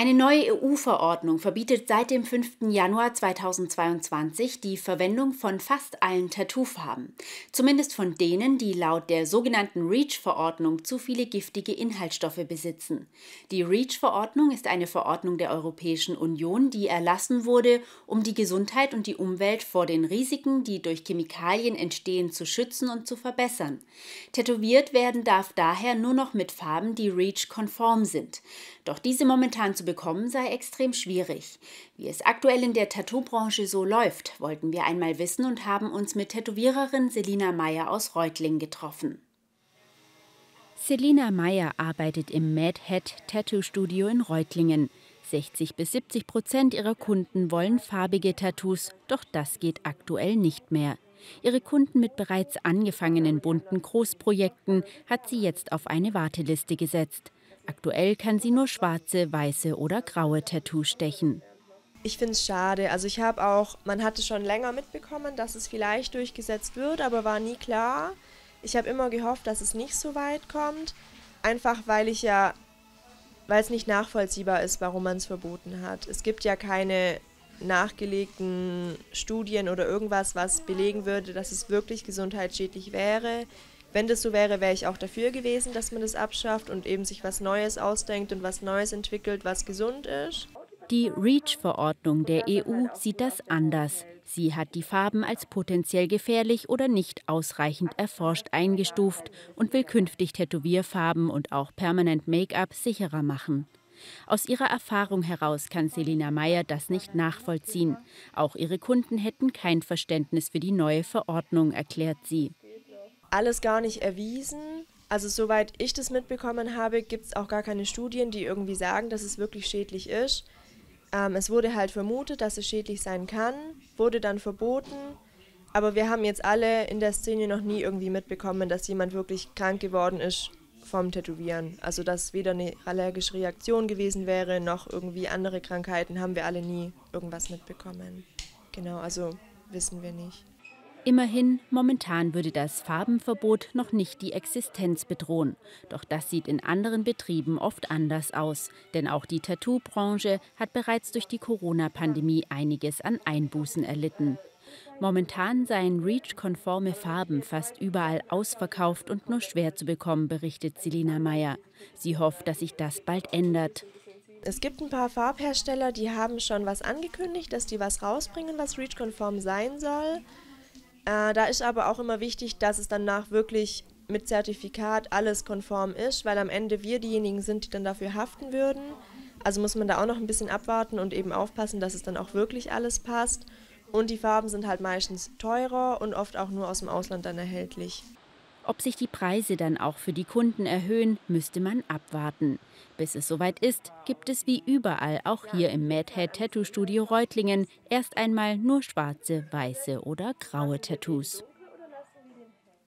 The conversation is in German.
Eine neue EU-Verordnung verbietet seit dem 5. Januar 2022 die Verwendung von fast allen Tattoofarben, zumindest von denen, die laut der sogenannten REACH-Verordnung zu viele giftige Inhaltsstoffe besitzen. Die REACH-Verordnung ist eine Verordnung der Europäischen Union, die erlassen wurde, um die Gesundheit und die Umwelt vor den Risiken, die durch Chemikalien entstehen, zu schützen und zu verbessern. Tätowiert werden darf daher nur noch mit Farben, die REACH-konform sind. Doch diese momentan zu bekommen sei extrem schwierig. Wie es aktuell in der Tattoo-Branche so läuft, wollten wir einmal wissen und haben uns mit Tätowiererin Selina Meyer aus Reutlingen getroffen. Selina Meyer arbeitet im Mad Hat Tattoo Studio in Reutlingen. 60 bis 70 Prozent ihrer Kunden wollen farbige Tattoos, doch das geht aktuell nicht mehr. Ihre Kunden mit bereits angefangenen bunten Großprojekten hat sie jetzt auf eine Warteliste gesetzt. Aktuell kann sie nur schwarze, weiße oder graue Tattoos stechen. Ich finde es schade. Also ich habe auch, man hatte schon länger mitbekommen, dass es vielleicht durchgesetzt wird, aber war nie klar. Ich habe immer gehofft, dass es nicht so weit kommt. Einfach weil ich ja, weil es nicht nachvollziehbar ist, warum man es verboten hat. Es gibt ja keine nachgelegten Studien oder irgendwas, was belegen würde, dass es wirklich gesundheitsschädlich wäre. Wenn das so wäre, wäre ich auch dafür gewesen, dass man das abschafft und eben sich was Neues ausdenkt und was Neues entwickelt, was gesund ist. Die REACH-Verordnung der EU sieht das anders. Sie hat die Farben als potenziell gefährlich oder nicht ausreichend erforscht eingestuft und will künftig Tätowierfarben und auch Permanent Make-up sicherer machen. Aus ihrer Erfahrung heraus kann Selina Meyer das nicht nachvollziehen. Auch ihre Kunden hätten kein Verständnis für die neue Verordnung, erklärt sie alles gar nicht erwiesen. Also soweit ich das mitbekommen habe, gibt es auch gar keine Studien, die irgendwie sagen, dass es wirklich schädlich ist. Ähm, es wurde halt vermutet, dass es schädlich sein kann, wurde dann verboten. Aber wir haben jetzt alle in der Szene noch nie irgendwie mitbekommen, dass jemand wirklich krank geworden ist vom Tätowieren. Also dass weder eine allergische Reaktion gewesen wäre, noch irgendwie andere Krankheiten, haben wir alle nie irgendwas mitbekommen. Genau, also wissen wir nicht. Immerhin, momentan würde das Farbenverbot noch nicht die Existenz bedrohen. Doch das sieht in anderen Betrieben oft anders aus. Denn auch die Tattoo-Branche hat bereits durch die Corona-Pandemie einiges an Einbußen erlitten. Momentan seien REACH-konforme Farben fast überall ausverkauft und nur schwer zu bekommen, berichtet Selina Meyer. Sie hofft, dass sich das bald ändert. Es gibt ein paar Farbhersteller, die haben schon was angekündigt, dass die was rausbringen, was REACH-konform sein soll. Äh, da ist aber auch immer wichtig, dass es danach wirklich mit Zertifikat alles konform ist, weil am Ende wir diejenigen sind, die dann dafür haften würden. Also muss man da auch noch ein bisschen abwarten und eben aufpassen, dass es dann auch wirklich alles passt. Und die Farben sind halt meistens teurer und oft auch nur aus dem Ausland dann erhältlich. Ob sich die Preise dann auch für die Kunden erhöhen, müsste man abwarten. Bis es soweit ist, gibt es wie überall, auch hier im Mad Hat Tattoo Studio Reutlingen, erst einmal nur schwarze, weiße oder graue Tattoos.